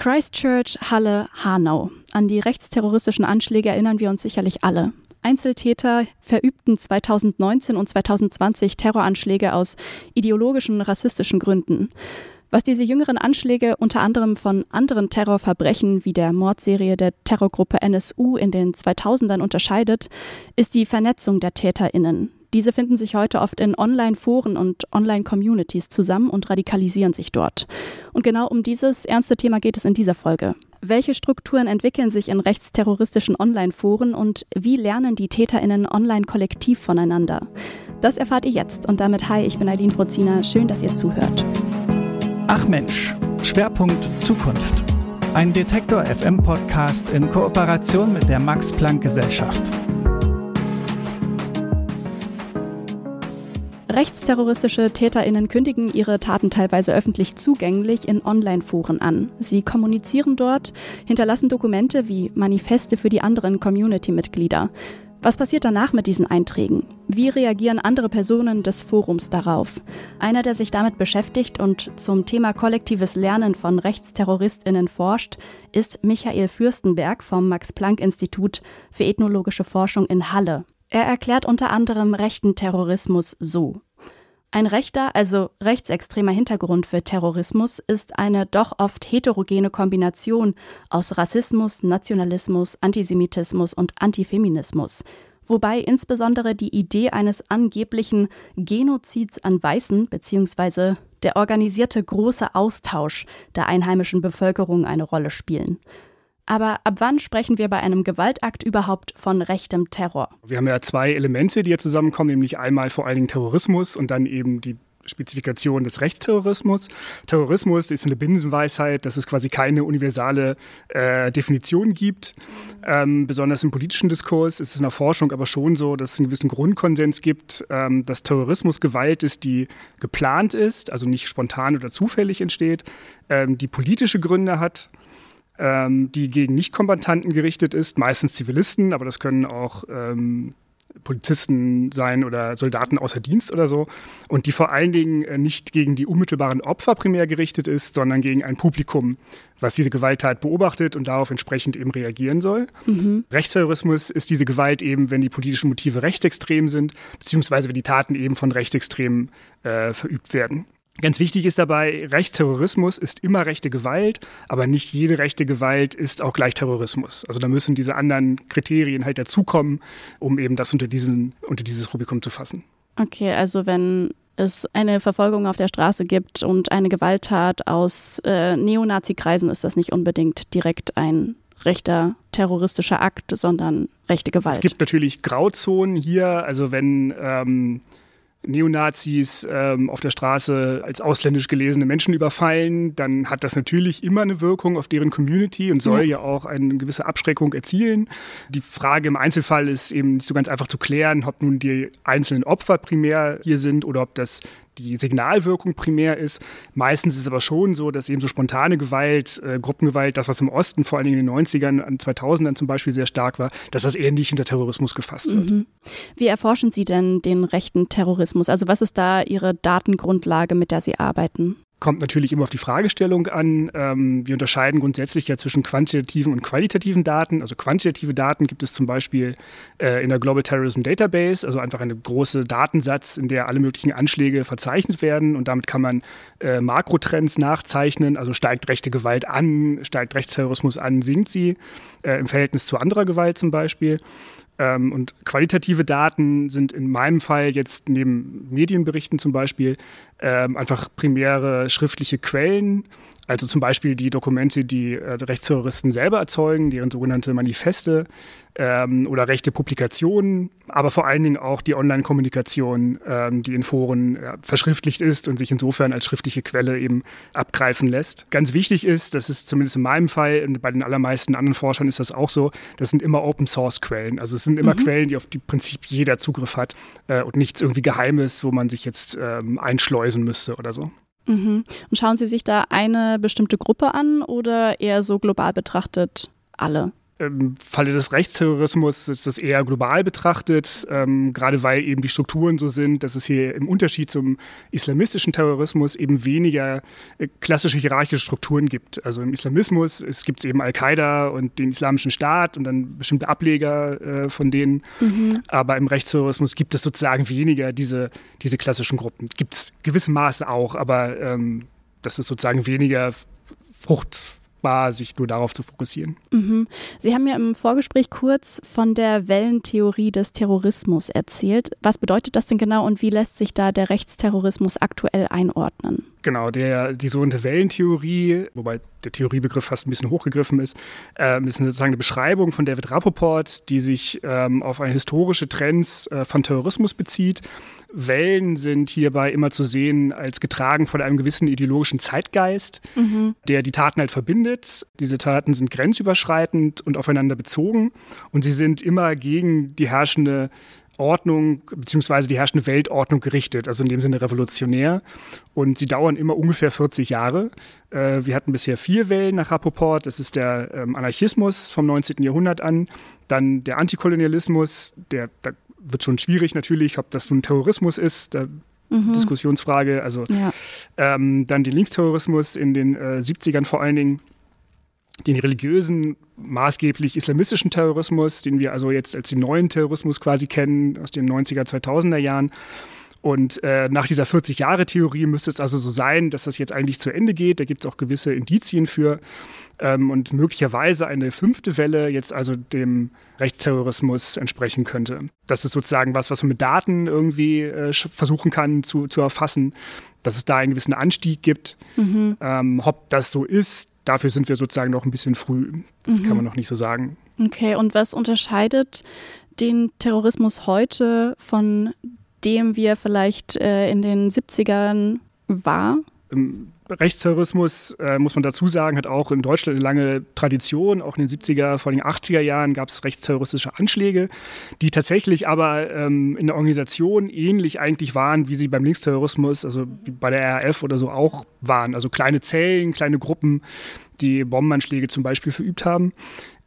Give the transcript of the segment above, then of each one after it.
Christchurch, Halle, Hanau. An die rechtsterroristischen Anschläge erinnern wir uns sicherlich alle. Einzeltäter verübten 2019 und 2020 Terroranschläge aus ideologischen, rassistischen Gründen. Was diese jüngeren Anschläge unter anderem von anderen Terrorverbrechen wie der Mordserie der Terrorgruppe NSU in den 2000ern unterscheidet, ist die Vernetzung der Täterinnen. Diese finden sich heute oft in Online-Foren und Online-Communities zusammen und radikalisieren sich dort. Und genau um dieses ernste Thema geht es in dieser Folge. Welche Strukturen entwickeln sich in rechtsterroristischen Online-Foren und wie lernen die TäterInnen online kollektiv voneinander? Das erfahrt ihr jetzt und damit hi, ich bin Eileen Frozina. Schön, dass ihr zuhört. Ach Mensch, Schwerpunkt Zukunft. Ein Detektor FM Podcast in Kooperation mit der Max Planck Gesellschaft. Rechtsterroristische TäterInnen kündigen ihre Taten teilweise öffentlich zugänglich in Online-Foren an. Sie kommunizieren dort, hinterlassen Dokumente wie Manifeste für die anderen Community-Mitglieder. Was passiert danach mit diesen Einträgen? Wie reagieren andere Personen des Forums darauf? Einer, der sich damit beschäftigt und zum Thema kollektives Lernen von Rechtsterroristinnen forscht, ist Michael Fürstenberg vom Max-Planck-Institut für ethnologische Forschung in Halle. Er erklärt unter anderem rechten Terrorismus so. Ein rechter, also rechtsextremer Hintergrund für Terrorismus ist eine doch oft heterogene Kombination aus Rassismus, Nationalismus, Antisemitismus und Antifeminismus, wobei insbesondere die Idee eines angeblichen Genozids an Weißen bzw. der organisierte große Austausch der einheimischen Bevölkerung eine Rolle spielen. Aber ab wann sprechen wir bei einem Gewaltakt überhaupt von rechtem Terror? Wir haben ja zwei Elemente, die hier zusammenkommen, nämlich einmal vor allen Dingen Terrorismus und dann eben die Spezifikation des Rechtsterrorismus. Terrorismus ist eine Binsenweisheit, dass es quasi keine universale äh, Definition gibt. Ähm, besonders im politischen Diskurs ist es in der Forschung aber schon so, dass es einen gewissen Grundkonsens gibt, ähm, dass Terrorismus Gewalt ist, die geplant ist, also nicht spontan oder zufällig entsteht, ähm, die politische Gründe hat ähm, die gegen Nichtkombattanten gerichtet ist, meistens Zivilisten, aber das können auch ähm, Polizisten sein oder Soldaten außer Dienst oder so. Und die vor allen Dingen äh, nicht gegen die unmittelbaren Opfer primär gerichtet ist, sondern gegen ein Publikum, was diese Gewalttat beobachtet und darauf entsprechend eben reagieren soll. Mhm. Rechtsterrorismus ist diese Gewalt eben, wenn die politischen Motive rechtsextrem sind, beziehungsweise wenn die Taten eben von Rechtsextremen äh, verübt werden. Ganz wichtig ist dabei, Rechtsterrorismus ist immer rechte Gewalt, aber nicht jede rechte Gewalt ist auch gleich Terrorismus. Also da müssen diese anderen Kriterien halt dazukommen, um eben das unter, diesen, unter dieses Rubikum zu fassen. Okay, also wenn es eine Verfolgung auf der Straße gibt und eine Gewalttat aus äh, Neonazi-Kreisen, ist das nicht unbedingt direkt ein rechter terroristischer Akt, sondern rechte Gewalt. Es gibt natürlich Grauzonen hier, also wenn ähm, Neonazis ähm, auf der Straße als ausländisch gelesene Menschen überfallen, dann hat das natürlich immer eine Wirkung auf deren Community und soll ja, ja auch eine gewisse Abschreckung erzielen. Die Frage im Einzelfall ist eben nicht so ganz einfach zu klären, ob nun die einzelnen Opfer primär hier sind oder ob das die Signalwirkung primär ist. Meistens ist es aber schon so, dass eben so spontane Gewalt, äh, Gruppengewalt, das, was im Osten vor allen Dingen in den 90ern, an 2000ern zum Beispiel sehr stark war, dass das eher nicht unter Terrorismus gefasst wird. Mhm. Wie erforschen Sie denn den rechten Terrorismus? Also was ist da Ihre Datengrundlage, mit der Sie arbeiten? Kommt natürlich immer auf die Fragestellung an. Ähm, wir unterscheiden grundsätzlich ja zwischen quantitativen und qualitativen Daten. Also quantitative Daten gibt es zum Beispiel äh, in der Global Terrorism Database, also einfach eine große Datensatz, in der alle möglichen Anschläge verzeichnet werden und damit kann man äh, Makrotrends nachzeichnen. Also steigt rechte Gewalt an, steigt Rechtsterrorismus an, sinkt sie äh, im Verhältnis zu anderer Gewalt zum Beispiel. Ähm, und qualitative Daten sind in meinem Fall jetzt neben Medienberichten zum Beispiel ähm, einfach primäre schriftliche Quellen, also zum Beispiel die Dokumente, die äh, Rechtsterroristen selber erzeugen, deren sogenannte Manifeste ähm, oder rechte Publikationen, aber vor allen Dingen auch die Online-Kommunikation, ähm, die in Foren äh, verschriftlicht ist und sich insofern als schriftliche Quelle eben abgreifen lässt. Ganz wichtig ist, das ist zumindest in meinem Fall und bei den allermeisten anderen Forschern ist das auch so, das sind immer Open-Source-Quellen. Also es sind immer mhm. Quellen, die auf die Prinzip jeder Zugriff hat äh, und nichts irgendwie Geheimes, wo man sich jetzt ähm, einschleusen müsste oder so. Mhm. Und schauen Sie sich da eine bestimmte Gruppe an oder eher so global betrachtet alle? Im Falle des Rechtsterrorismus ist das eher global betrachtet, ähm, gerade weil eben die Strukturen so sind, dass es hier im Unterschied zum islamistischen Terrorismus eben weniger äh, klassische hierarchische Strukturen gibt. Also im Islamismus es gibt eben Al-Qaida und den Islamischen Staat und dann bestimmte Ableger äh, von denen. Mhm. Aber im Rechtsterrorismus gibt es sozusagen weniger diese, diese klassischen Gruppen. Gibt es gewissem Maße auch, aber ähm, das ist sozusagen weniger Frucht war, sich nur darauf zu fokussieren. Mhm. Sie haben ja im Vorgespräch kurz von der Wellentheorie des Terrorismus erzählt. Was bedeutet das denn genau und wie lässt sich da der Rechtsterrorismus aktuell einordnen? Genau, der, die sogenannte Wellentheorie, wobei der Theoriebegriff fast ein bisschen hochgegriffen ist, äh, ist sozusagen eine Beschreibung von David Rappaport, die sich ähm, auf eine historische Trends äh, von Terrorismus bezieht. Wellen sind hierbei immer zu sehen als getragen von einem gewissen ideologischen Zeitgeist, mhm. der die Taten halt verbindet. Diese Taten sind grenzüberschreitend und aufeinander bezogen und sie sind immer gegen die herrschende Ordnung bzw. die herrschende Weltordnung gerichtet, also in dem Sinne revolutionär. Und sie dauern immer ungefähr 40 Jahre. Äh, wir hatten bisher vier Wellen nach Rapoport. Das ist der ähm, Anarchismus vom 19. Jahrhundert an, dann der Antikolonialismus, der, da wird schon schwierig natürlich, ob das nun Terrorismus ist. Da Mhm. Diskussionsfrage. Also ja. ähm, dann den Linksterrorismus in den äh, 70ern vor allen Dingen den religiösen, maßgeblich islamistischen Terrorismus, den wir also jetzt als den neuen Terrorismus quasi kennen, aus den 90er, 2000er Jahren. Und äh, nach dieser 40-Jahre-Theorie müsste es also so sein, dass das jetzt eigentlich zu Ende geht. Da gibt es auch gewisse Indizien für. Ähm, und möglicherweise eine fünfte Welle jetzt also dem Rechtsterrorismus entsprechen könnte. Das ist sozusagen was, was man mit Daten irgendwie äh, versuchen kann zu, zu erfassen, dass es da einen gewissen Anstieg gibt. Mhm. Ähm, ob das so ist, dafür sind wir sozusagen noch ein bisschen früh. Das mhm. kann man noch nicht so sagen. Okay, und was unterscheidet den Terrorismus heute von dem wir vielleicht äh, in den 70ern war? Rechtsterrorismus, äh, muss man dazu sagen, hat auch in Deutschland eine lange Tradition. Auch in den 70er, vor allem 80er Jahren gab es rechtsterroristische Anschläge, die tatsächlich aber ähm, in der Organisation ähnlich eigentlich waren, wie sie beim Linksterrorismus, also bei der RAF oder so auch waren. Also kleine Zellen, kleine Gruppen, die Bombenanschläge zum Beispiel verübt haben.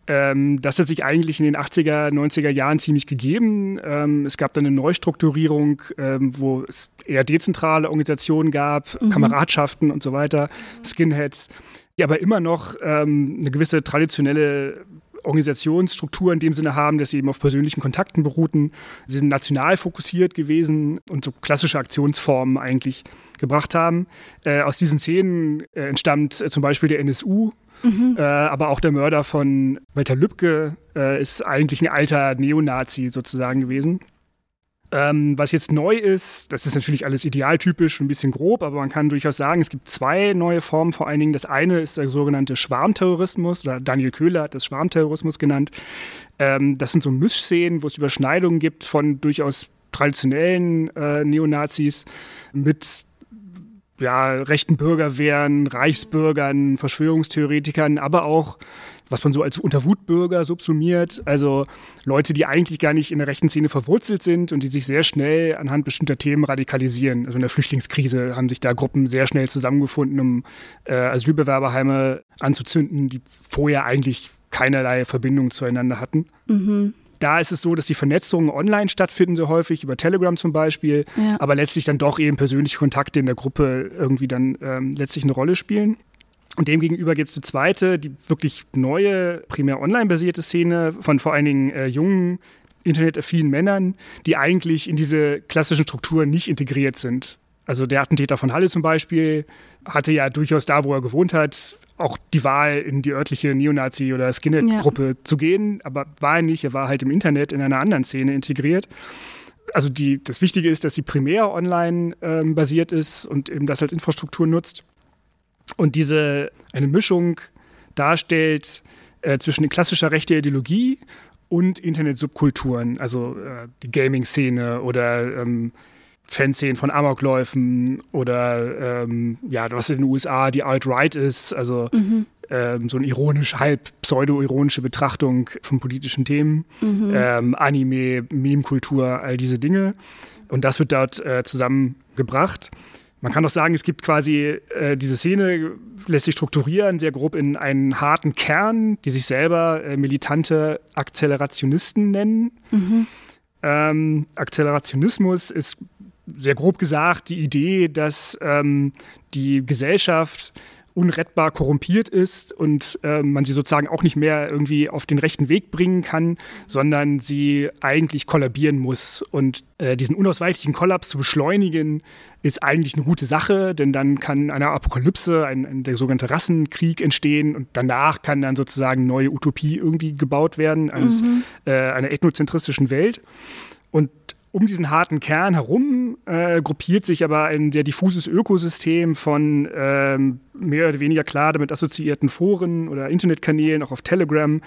Ähm, das hat sich eigentlich in den 80er, 90er Jahren ziemlich gegeben. Ähm, es gab dann eine Neustrukturierung, ähm, wo es eher dezentrale Organisationen gab, mhm. Kameradschaften und so weiter, Skinheads, die aber immer noch ähm, eine gewisse traditionelle Organisationsstruktur in dem Sinne haben, dass sie eben auf persönlichen Kontakten beruhten. Sie sind national fokussiert gewesen und so klassische Aktionsformen eigentlich gebracht haben. Äh, aus diesen Szenen äh, entstammt äh, zum Beispiel der NSU, Mhm. Äh, aber auch der Mörder von Walter Lübcke äh, ist eigentlich ein alter Neonazi sozusagen gewesen. Ähm, was jetzt neu ist, das ist natürlich alles idealtypisch, ein bisschen grob, aber man kann durchaus sagen, es gibt zwei neue Formen vor allen Dingen. Das eine ist der sogenannte Schwarmterrorismus, oder Daniel Köhler hat das Schwarmterrorismus genannt. Ähm, das sind so Mischszenen, wo es Überschneidungen gibt von durchaus traditionellen äh, Neonazis mit ja, rechten Bürgerwehren, Reichsbürgern, Verschwörungstheoretikern, aber auch was man so als Unterwutbürger subsumiert, also Leute, die eigentlich gar nicht in der rechten Szene verwurzelt sind und die sich sehr schnell anhand bestimmter Themen radikalisieren. Also in der Flüchtlingskrise haben sich da Gruppen sehr schnell zusammengefunden, um äh, Asylbewerberheime anzuzünden, die vorher eigentlich keinerlei Verbindung zueinander hatten. Mhm. Da ist es so, dass die Vernetzungen online stattfinden, so häufig, über Telegram zum Beispiel, ja. aber letztlich dann doch eben persönliche Kontakte in der Gruppe irgendwie dann ähm, letztlich eine Rolle spielen. Und demgegenüber gibt es eine zweite, die wirklich neue, primär online basierte Szene von vor allen Dingen äh, jungen, internetaffinen Männern, die eigentlich in diese klassischen Strukturen nicht integriert sind. Also der Attentäter von Halle zum Beispiel hatte ja durchaus da, wo er gewohnt hat, auch die Wahl, in die örtliche Neonazi- oder Skinhead-Gruppe ja. zu gehen, aber war er nicht. Er war halt im Internet in einer anderen Szene integriert. Also die, das Wichtige ist, dass sie primär online ähm, basiert ist und eben das als Infrastruktur nutzt. Und diese eine Mischung darstellt äh, zwischen klassischer rechter Ideologie und Internet-Subkulturen, also äh, die Gaming-Szene oder ähm, Fanszenen von Amokläufen oder ähm, ja, was in den USA die Alt-Right ist, also mhm. ähm, so eine ironisch, halb pseudo-ironische Betrachtung von politischen Themen, mhm. ähm, Anime, Meme-Kultur, all diese Dinge. Und das wird dort äh, zusammengebracht Man kann auch sagen, es gibt quasi äh, diese Szene, lässt sich strukturieren, sehr grob in einen harten Kern, die sich selber äh, militante Akzelerationisten nennen. Mhm. Ähm, Akzelerationismus ist sehr grob gesagt die Idee, dass ähm, die Gesellschaft unrettbar korrumpiert ist und äh, man sie sozusagen auch nicht mehr irgendwie auf den rechten Weg bringen kann, sondern sie eigentlich kollabieren muss. Und äh, diesen unausweichlichen Kollaps zu beschleunigen, ist eigentlich eine gute Sache, denn dann kann eine Apokalypse, ein, ein, der sogenannte Rassenkrieg entstehen und danach kann dann sozusagen neue Utopie irgendwie gebaut werden eines, mhm. äh, einer ethnozentristischen Welt. Und um diesen harten Kern herum äh, gruppiert sich aber ein sehr diffuses Ökosystem von ähm, mehr oder weniger klar damit assoziierten Foren oder Internetkanälen, auch auf Telegram.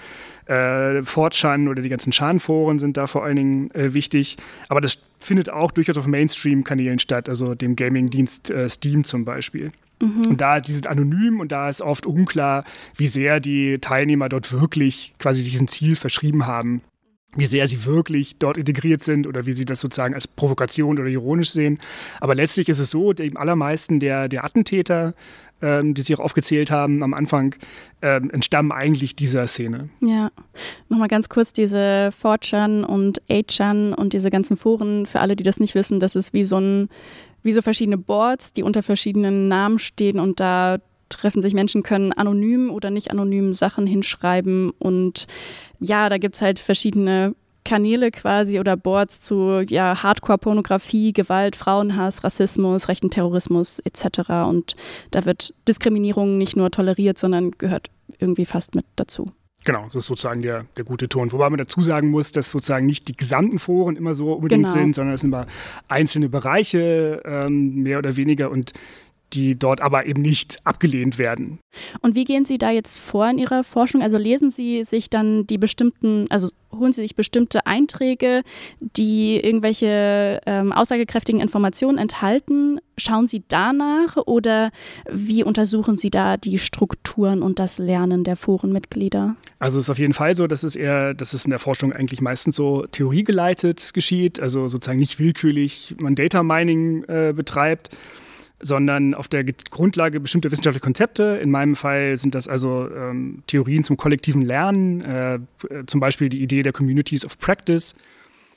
Äh, 4chan oder die ganzen Chan-Foren sind da vor allen Dingen äh, wichtig. Aber das findet auch durchaus auf Mainstream-Kanälen statt, also dem Gaming-Dienst äh, Steam zum Beispiel. Mhm. Und da, die sind anonym und da ist oft unklar, wie sehr die Teilnehmer dort wirklich quasi diesem Ziel verschrieben haben wie sehr sie wirklich dort integriert sind oder wie sie das sozusagen als Provokation oder ironisch sehen. Aber letztlich ist es so, die allermeisten der, der Attentäter, ähm, die Sie auch aufgezählt haben am Anfang, ähm, entstammen eigentlich dieser Szene. Ja, nochmal ganz kurz diese 4chan und 8chan und diese ganzen Foren, für alle, die das nicht wissen, das ist wie so ein wie so verschiedene Boards, die unter verschiedenen Namen stehen und da treffen sich Menschen, können anonym oder nicht anonym Sachen hinschreiben. Und ja, da gibt es halt verschiedene Kanäle quasi oder Boards zu ja, Hardcore-Pornografie, Gewalt, Frauenhass, Rassismus, rechten Terrorismus etc. Und da wird Diskriminierung nicht nur toleriert, sondern gehört irgendwie fast mit dazu. Genau, das ist sozusagen der, der gute Ton. Wobei man dazu sagen muss, dass sozusagen nicht die gesamten Foren immer so unbedingt genau. sind, sondern es sind immer einzelne Bereiche, ähm, mehr oder weniger. Und die dort aber eben nicht abgelehnt werden. Und wie gehen Sie da jetzt vor in Ihrer Forschung? Also lesen Sie sich dann die bestimmten, also holen Sie sich bestimmte Einträge, die irgendwelche ähm, aussagekräftigen Informationen enthalten? Schauen Sie danach oder wie untersuchen Sie da die Strukturen und das Lernen der Forenmitglieder? Also es ist auf jeden Fall so, dass es eher, dass es in der Forschung eigentlich meistens so theoriegeleitet geschieht, also sozusagen nicht willkürlich man Data Mining äh, betreibt sondern auf der Grundlage bestimmter wissenschaftlicher Konzepte. In meinem Fall sind das also ähm, Theorien zum kollektiven Lernen, äh, zum Beispiel die Idee der Communities of Practice,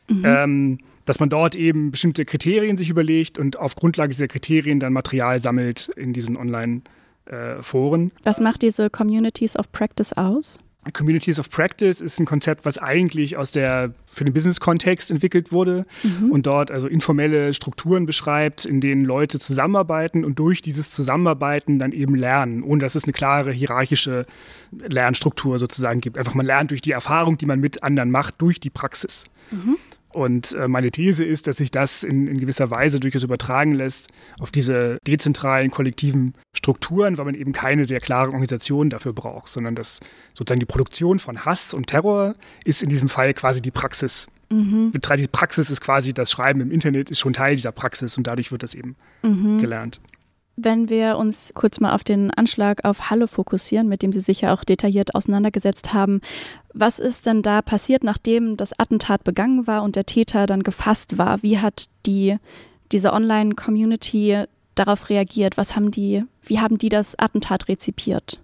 mhm. ähm, dass man dort eben bestimmte Kriterien sich überlegt und auf Grundlage dieser Kriterien dann Material sammelt in diesen Online-Foren. Äh, Was macht diese Communities of Practice aus? Communities of Practice ist ein Konzept, was eigentlich aus der für den Business-Kontext entwickelt wurde mhm. und dort also informelle Strukturen beschreibt, in denen Leute zusammenarbeiten und durch dieses Zusammenarbeiten dann eben lernen, ohne dass es eine klare hierarchische Lernstruktur sozusagen gibt. Einfach man lernt durch die Erfahrung, die man mit anderen macht, durch die Praxis. Mhm. Und äh, meine These ist, dass sich das in, in, gewisser Weise durchaus übertragen lässt auf diese dezentralen kollektiven Strukturen, weil man eben keine sehr klare Organisation dafür braucht, sondern dass sozusagen die Produktion von Hass und Terror ist in diesem Fall quasi die Praxis. Mhm. Die Praxis ist quasi das Schreiben im Internet, ist schon Teil dieser Praxis und dadurch wird das eben mhm. gelernt. Wenn wir uns kurz mal auf den Anschlag auf Halle fokussieren, mit dem Sie sich ja auch detailliert auseinandergesetzt haben, was ist denn da passiert, nachdem das Attentat begangen war und der Täter dann gefasst war? Wie hat die, diese Online-Community darauf reagiert? Was haben die, wie haben die das Attentat rezipiert?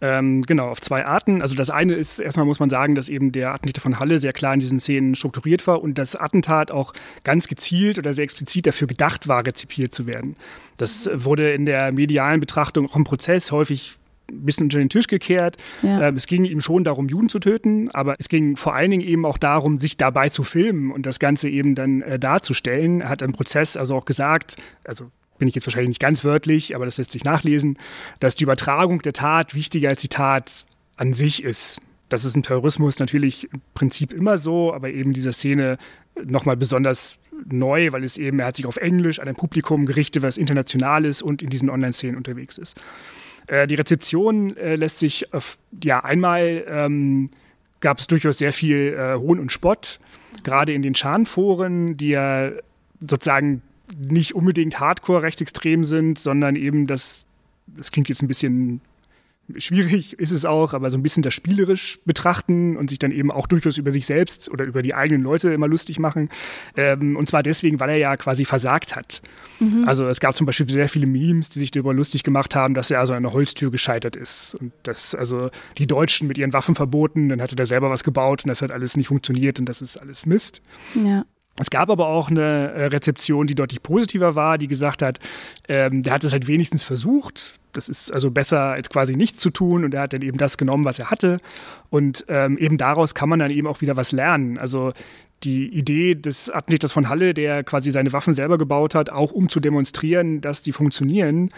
Ähm, genau, auf zwei Arten. Also das eine ist, erstmal muss man sagen, dass eben der Attentäter von Halle sehr klar in diesen Szenen strukturiert war und das Attentat auch ganz gezielt oder sehr explizit dafür gedacht war, rezipiert zu werden. Das wurde in der medialen Betrachtung auch im Prozess häufig ein bisschen unter den Tisch gekehrt. Ja. Ähm, es ging ihm schon darum, Juden zu töten, aber es ging vor allen Dingen eben auch darum, sich dabei zu filmen und das Ganze eben dann äh, darzustellen. Er hat im Prozess also auch gesagt, also bin ich jetzt wahrscheinlich nicht ganz wörtlich, aber das lässt sich nachlesen, dass die Übertragung der Tat wichtiger als die Tat an sich ist. Das ist im Terrorismus natürlich im Prinzip immer so, aber eben dieser Szene nochmal besonders neu, weil es eben, er hat sich auf Englisch an ein Publikum gerichtet, was international ist und in diesen Online-Szenen unterwegs ist. Äh, die Rezeption äh, lässt sich, auf, ja, einmal ähm, gab es durchaus sehr viel äh, Hohn und Spott, gerade in den Schan-Foren, die ja sozusagen nicht unbedingt hardcore rechtsextrem sind, sondern eben das, das klingt jetzt ein bisschen schwierig ist es auch, aber so ein bisschen das spielerisch betrachten und sich dann eben auch durchaus über sich selbst oder über die eigenen Leute immer lustig machen. Ähm, und zwar deswegen, weil er ja quasi versagt hat. Mhm. Also es gab zum Beispiel sehr viele Memes, die sich darüber lustig gemacht haben, dass er also an einer Holztür gescheitert ist und dass also die Deutschen mit ihren Waffen verboten, dann hatte er selber was gebaut und das hat alles nicht funktioniert und das ist alles Mist. Ja. Es gab aber auch eine äh, Rezeption, die deutlich positiver war, die gesagt hat, ähm, der hat es halt wenigstens versucht. Das ist also besser als quasi nichts zu tun und er hat dann eben das genommen, was er hatte. Und ähm, eben daraus kann man dann eben auch wieder was lernen. Also die Idee des Attentäters von Halle, der quasi seine Waffen selber gebaut hat, auch um zu demonstrieren, dass die funktionieren,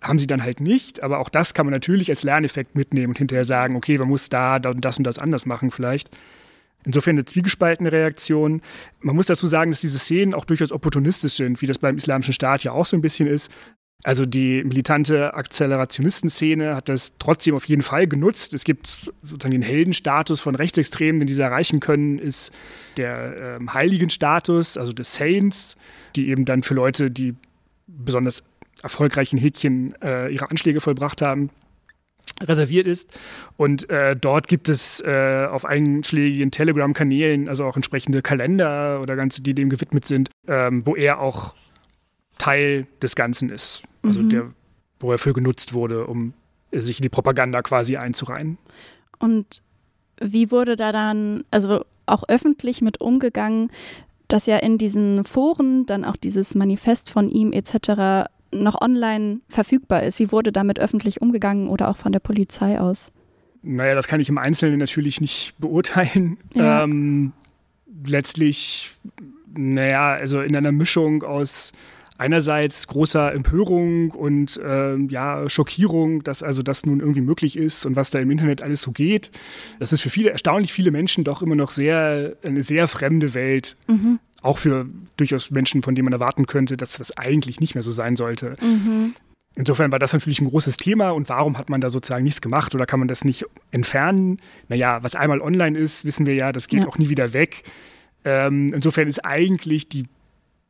haben sie dann halt nicht. Aber auch das kann man natürlich als Lerneffekt mitnehmen und hinterher sagen, okay, man muss da, das und das anders machen vielleicht. Insofern eine zwiegespaltene Reaktion. Man muss dazu sagen, dass diese Szenen auch durchaus opportunistisch sind, wie das beim Islamischen Staat ja auch so ein bisschen ist. Also die militante Akzelerationisten-Szene hat das trotzdem auf jeden Fall genutzt. Es gibt sozusagen den Heldenstatus von Rechtsextremen, den diese erreichen können, ist der ähm, Heiligenstatus, also des Saints, die eben dann für Leute, die besonders erfolgreichen Häkchen äh, ihre Anschläge vollbracht haben, reserviert ist. Und äh, dort gibt es äh, auf einschlägigen Telegram-Kanälen, also auch entsprechende Kalender oder ganze, die dem gewidmet sind, ähm, wo er auch Teil des Ganzen ist. Also mhm. der, wo er für genutzt wurde, um sich in die Propaganda quasi einzureihen. Und wie wurde da dann, also auch öffentlich mit umgegangen, dass ja in diesen Foren dann auch dieses Manifest von ihm etc noch online verfügbar ist. Wie wurde damit öffentlich umgegangen oder auch von der Polizei aus? Naja, das kann ich im Einzelnen natürlich nicht beurteilen. Ja. Ähm, letztlich, naja, also in einer Mischung aus einerseits großer Empörung und äh, ja, Schockierung, dass also das nun irgendwie möglich ist und was da im Internet alles so geht. Das ist für viele, erstaunlich viele Menschen doch immer noch sehr, eine sehr fremde Welt. Mhm auch für durchaus Menschen, von denen man erwarten könnte, dass das eigentlich nicht mehr so sein sollte. Mhm. Insofern war das natürlich ein großes Thema und warum hat man da sozusagen nichts gemacht oder kann man das nicht entfernen? Naja, was einmal online ist, wissen wir ja, das geht ja. auch nie wieder weg. Ähm, insofern ist eigentlich die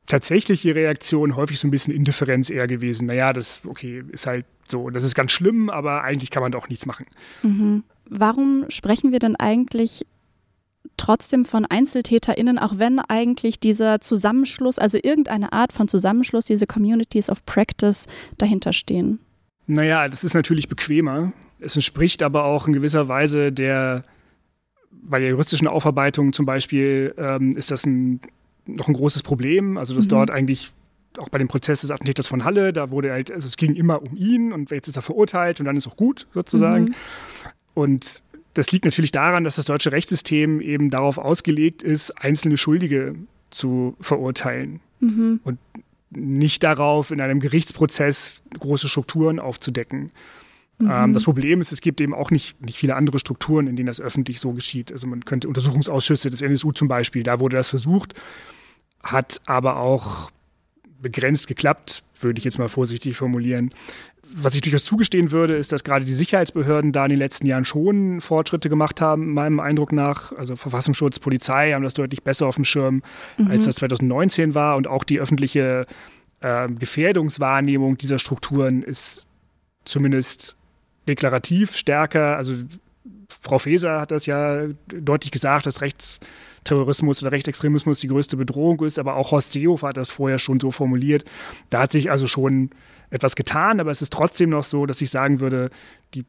tatsächliche Reaktion häufig so ein bisschen Indifferenz eher gewesen. Naja, das, okay, ist halt so, das ist ganz schlimm, aber eigentlich kann man doch nichts machen. Mhm. Warum sprechen wir denn eigentlich trotzdem von EinzeltäterInnen, auch wenn eigentlich dieser Zusammenschluss, also irgendeine Art von Zusammenschluss, diese Communities of Practice dahinter stehen? Naja, das ist natürlich bequemer. Es entspricht aber auch in gewisser Weise der, bei der juristischen Aufarbeitung zum Beispiel, ähm, ist das ein, noch ein großes Problem. Also, dass mhm. dort eigentlich auch bei dem Prozess des Attentäters von Halle, da wurde halt, also es ging immer um ihn und jetzt ist er verurteilt und dann ist auch gut sozusagen. Mhm. Und das liegt natürlich daran, dass das deutsche Rechtssystem eben darauf ausgelegt ist, einzelne Schuldige zu verurteilen mhm. und nicht darauf, in einem Gerichtsprozess große Strukturen aufzudecken. Mhm. Ähm, das Problem ist, es gibt eben auch nicht, nicht viele andere Strukturen, in denen das öffentlich so geschieht. Also man könnte Untersuchungsausschüsse des NSU zum Beispiel, da wurde das versucht, hat aber auch begrenzt geklappt, würde ich jetzt mal vorsichtig formulieren was ich durchaus zugestehen würde, ist, dass gerade die Sicherheitsbehörden da in den letzten Jahren schon Fortschritte gemacht haben, meinem Eindruck nach. Also Verfassungsschutz, Polizei haben das deutlich besser auf dem Schirm, mhm. als das 2019 war. Und auch die öffentliche äh, Gefährdungswahrnehmung dieser Strukturen ist zumindest deklarativ stärker. Also Frau Faeser hat das ja deutlich gesagt, dass Rechtsterrorismus oder Rechtsextremismus die größte Bedrohung ist, aber auch Horst Seehofer hat das vorher schon so formuliert. Da hat sich also schon etwas getan, aber es ist trotzdem noch so, dass ich sagen würde, die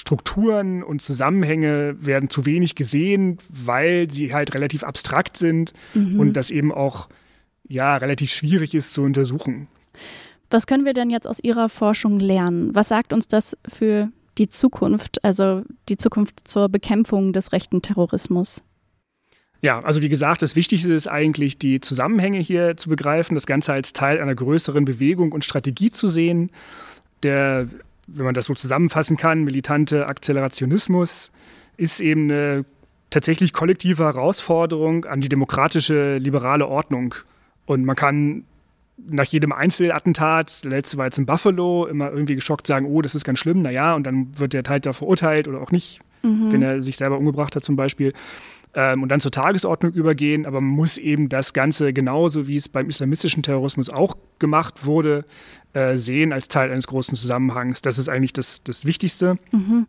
Strukturen und Zusammenhänge werden zu wenig gesehen, weil sie halt relativ abstrakt sind mhm. und das eben auch ja relativ schwierig ist zu untersuchen. Was können wir denn jetzt aus Ihrer Forschung lernen? Was sagt uns das für die Zukunft, also die Zukunft zur Bekämpfung des rechten Terrorismus? Ja, also wie gesagt, das Wichtigste ist eigentlich, die Zusammenhänge hier zu begreifen, das Ganze als Teil einer größeren Bewegung und Strategie zu sehen. Der, wenn man das so zusammenfassen kann, militante Akzelerationismus ist eben eine tatsächlich kollektive Herausforderung an die demokratische liberale Ordnung. Und man kann nach jedem Einzelattentat, der letzte war jetzt in Buffalo, immer irgendwie geschockt sagen, oh, das ist ganz schlimm, naja, und dann wird der halt da verurteilt oder auch nicht, mhm. wenn er sich selber umgebracht hat zum Beispiel. ähm, und dann zur Tagesordnung übergehen. Aber man muss eben das Ganze genauso, wie es beim islamistischen Terrorismus auch gemacht wurde, äh, sehen als Teil eines großen Zusammenhangs. Das ist eigentlich das, das Wichtigste. Mhm.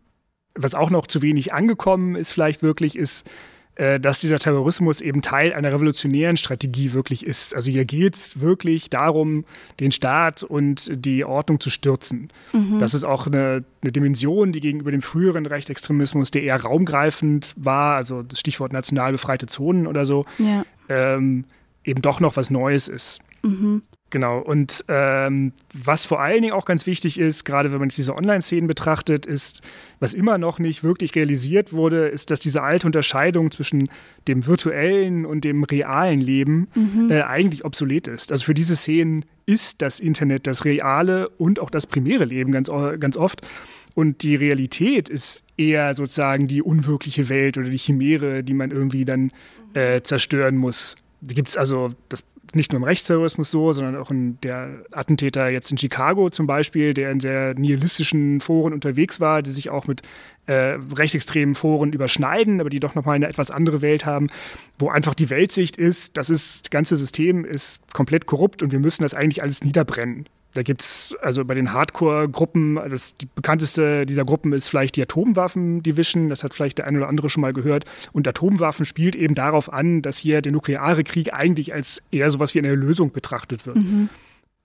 Was auch noch zu wenig angekommen ist, vielleicht wirklich, ist, dass dieser Terrorismus eben Teil einer revolutionären Strategie wirklich ist. Also hier geht es wirklich darum, den Staat und die Ordnung zu stürzen. Mhm. Das ist auch eine, eine, Dimension, die gegenüber dem früheren Rechtsextremismus, der eher raumgreifend war, also das Stichwort national befreite Zonen oder so, ja. ähm, eben doch noch was Neues ist. Mhm. Genau, und ähm, was vor allen Dingen auch ganz wichtig ist, gerade wenn man diese Online-Szenen betrachtet, ist, was immer noch nicht wirklich realisiert wurde, ist, dass diese alte Unterscheidung zwischen dem virtuellen und dem realen Leben mhm. äh, eigentlich obsolet ist. Also für diese Szenen ist das Internet das reale und auch das primäre Leben ganz, ganz oft. Und die Realität ist eher sozusagen die unwirkliche Welt oder die Chimäre, die man irgendwie dann äh, zerstören muss. Da gibt es also das nicht nur im Rechtsterrorismus so, sondern auch in der Attentäter jetzt in Chicago zum Beispiel, der in sehr nihilistischen Foren unterwegs war, die sich auch mit äh, rechtsextremen Foren überschneiden, aber die doch nochmal eine etwas andere Welt haben, wo einfach die Weltsicht ist, das, ist, das ganze System ist komplett korrupt und wir müssen das eigentlich alles niederbrennen. Da gibt es also bei den Hardcore-Gruppen, das, die bekannteste dieser Gruppen ist vielleicht die Atomwaffen-Division, das hat vielleicht der eine oder andere schon mal gehört. Und Atomwaffen spielt eben darauf an, dass hier der nukleare Krieg eigentlich als eher sowas wie eine Lösung betrachtet wird. Mhm.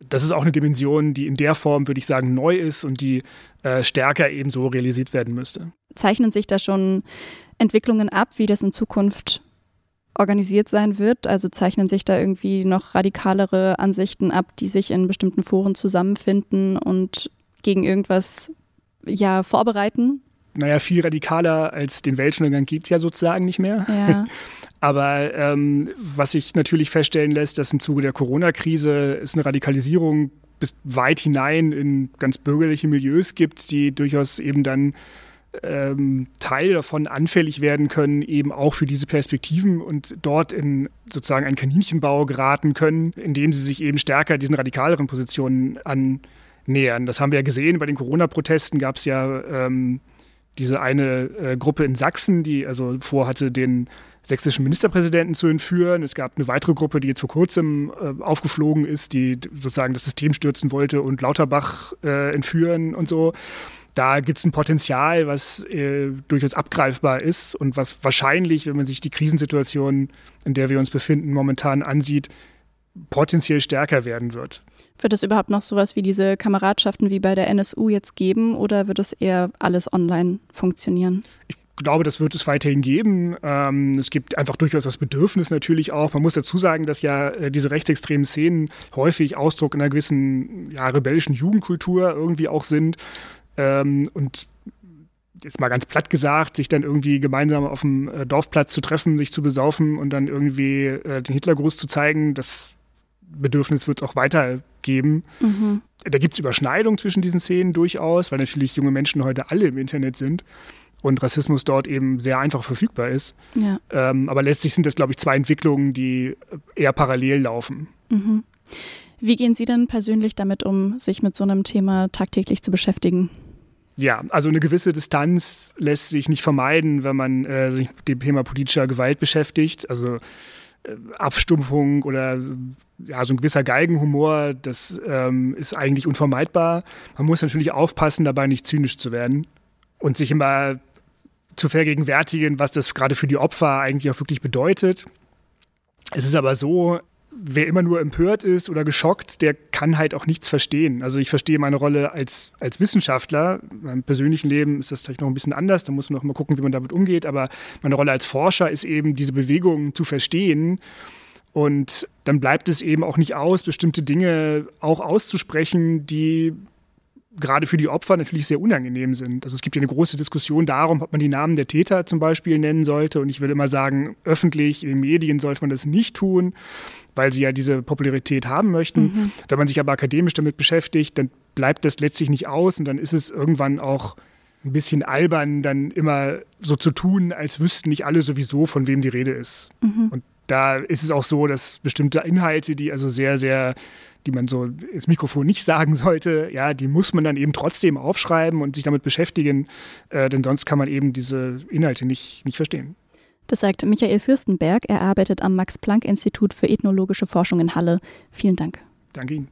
Das ist auch eine Dimension, die in der Form, würde ich sagen, neu ist und die äh, stärker eben so realisiert werden müsste. Zeichnen sich da schon Entwicklungen ab, wie das in Zukunft organisiert sein wird? Also zeichnen sich da irgendwie noch radikalere Ansichten ab, die sich in bestimmten Foren zusammenfinden und gegen irgendwas ja vorbereiten? Naja, viel radikaler als den Weltuntergang geht es ja sozusagen nicht mehr. Ja. Aber ähm, was sich natürlich feststellen lässt, dass im Zuge der Corona-Krise es eine Radikalisierung bis weit hinein in ganz bürgerliche Milieus gibt, die durchaus eben dann ähm, Teil davon anfällig werden können, eben auch für diese Perspektiven und dort in sozusagen einen Kaninchenbau geraten können, indem sie sich eben stärker diesen radikaleren Positionen annähern. Das haben wir ja gesehen bei den Corona-Protesten, gab es ja ähm, diese eine äh, Gruppe in Sachsen, die also vorhatte, den sächsischen Ministerpräsidenten zu entführen. Es gab eine weitere Gruppe, die jetzt vor kurzem äh, aufgeflogen ist, die sozusagen das System stürzen wollte und Lauterbach äh, entführen und so da gibt es ein Potenzial, was äh, durchaus abgreifbar ist und was wahrscheinlich, wenn man sich die Krisensituation, in der wir uns befinden, momentan ansieht, potenziell stärker werden wird. Wird es überhaupt noch sowas wie diese Kameradschaften wie bei der NSU jetzt geben oder wird es eher alles online funktionieren? Ich glaube, das wird es weiterhin geben. Ähm, es gibt einfach durchaus das Bedürfnis natürlich auch. Man muss dazu sagen, dass ja äh, diese rechtsextremen Szenen häufig Ausdruck einer gewissen ja, rebellischen Jugendkultur irgendwie auch sind. Ähm, und jetzt mal ganz platt gesagt, sich dann irgendwie gemeinsam auf dem äh, Dorfplatz zu treffen, sich zu besaufen und dann irgendwie äh, den Hitlergruß zu zeigen, das Bedürfnis wird es auch weitergeben. Mhm. Da gibt es Überschneidungen zwischen diesen Szenen durchaus, weil natürlich junge Menschen heute alle im Internet sind und Rassismus dort eben sehr einfach verfügbar ist. Ja. Ähm, aber letztlich sind das, glaube ich, zwei Entwicklungen, die eher parallel laufen. Mhm. Wie gehen Sie denn persönlich damit um, sich mit so einem Thema tagtäglich zu beschäftigen? Ja, also eine gewisse Distanz lässt sich nicht vermeiden, wenn man äh, sich mit dem Thema politischer Gewalt beschäftigt. Also äh, Abstumpfung oder ja, so ein gewisser Geigenhumor, das ähm, ist eigentlich unvermeidbar. Man muss natürlich aufpassen, dabei nicht zynisch zu werden und sich immer zu vergegenwärtigen, was das gerade für die Opfer eigentlich auch wirklich bedeutet. Es ist aber so, wer immer nur empört ist oder geschockt, der kann halt auch nichts verstehen. Also ich verstehe meine Rolle als, als Wissenschaftler. In meinem persönlichen Leben ist das vielleicht noch ein bisschen anders, da muss man noch mal gucken, wie man damit umgeht. Aber meine Rolle als Forscher ist eben, diese Bewegungen zu verstehen. Und dann bleibt es eben auch nicht aus, bestimmte Dinge auch auszusprechen, die gerade für die Opfer natürlich sehr unangenehm sind. Also es gibt ja eine große Diskussion darum, ob man die Namen der Täter zum Beispiel nennen sollte. Und ich würde immer sagen, öffentlich in den Medien sollte man das nicht tun, weil sie ja diese Popularität haben möchten. Mhm. Wenn man sich aber akademisch damit beschäftigt, dann bleibt das letztlich nicht aus und dann ist es irgendwann auch ein bisschen albern, dann immer so zu tun, als wüssten nicht alle sowieso, von wem die Rede ist. Mhm. Und da ist es auch so, dass bestimmte Inhalte, die also sehr, sehr die man so ins Mikrofon nicht sagen sollte, ja, die muss man dann eben trotzdem aufschreiben und sich damit beschäftigen, äh, denn sonst kann man eben diese Inhalte nicht, nicht verstehen. Das sagt Michael Fürstenberg. Er arbeitet am Max-Planck-Institut für Ethnologische Forschung in Halle. Vielen Dank. Danke Ihnen.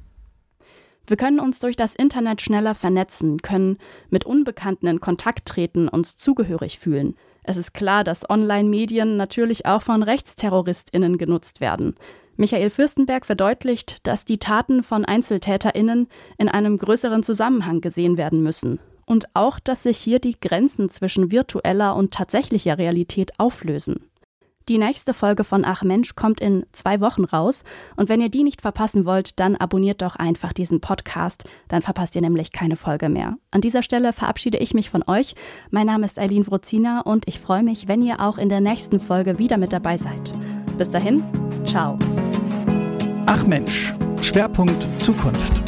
Wir können uns durch das Internet schneller vernetzen, können mit Unbekannten in Kontakt treten, uns zugehörig fühlen. Es ist klar, dass Online-Medien natürlich auch von RechtsterroristInnen genutzt werden. Michael Fürstenberg verdeutlicht, dass die Taten von EinzeltäterInnen in einem größeren Zusammenhang gesehen werden müssen. Und auch, dass sich hier die Grenzen zwischen virtueller und tatsächlicher Realität auflösen. Die nächste Folge von Ach Mensch kommt in zwei Wochen raus. Und wenn ihr die nicht verpassen wollt, dann abonniert doch einfach diesen Podcast. Dann verpasst ihr nämlich keine Folge mehr. An dieser Stelle verabschiede ich mich von euch. Mein Name ist Eileen Wrozina und ich freue mich, wenn ihr auch in der nächsten Folge wieder mit dabei seid. Bis dahin, ciao. Ach Mensch, Schwerpunkt Zukunft.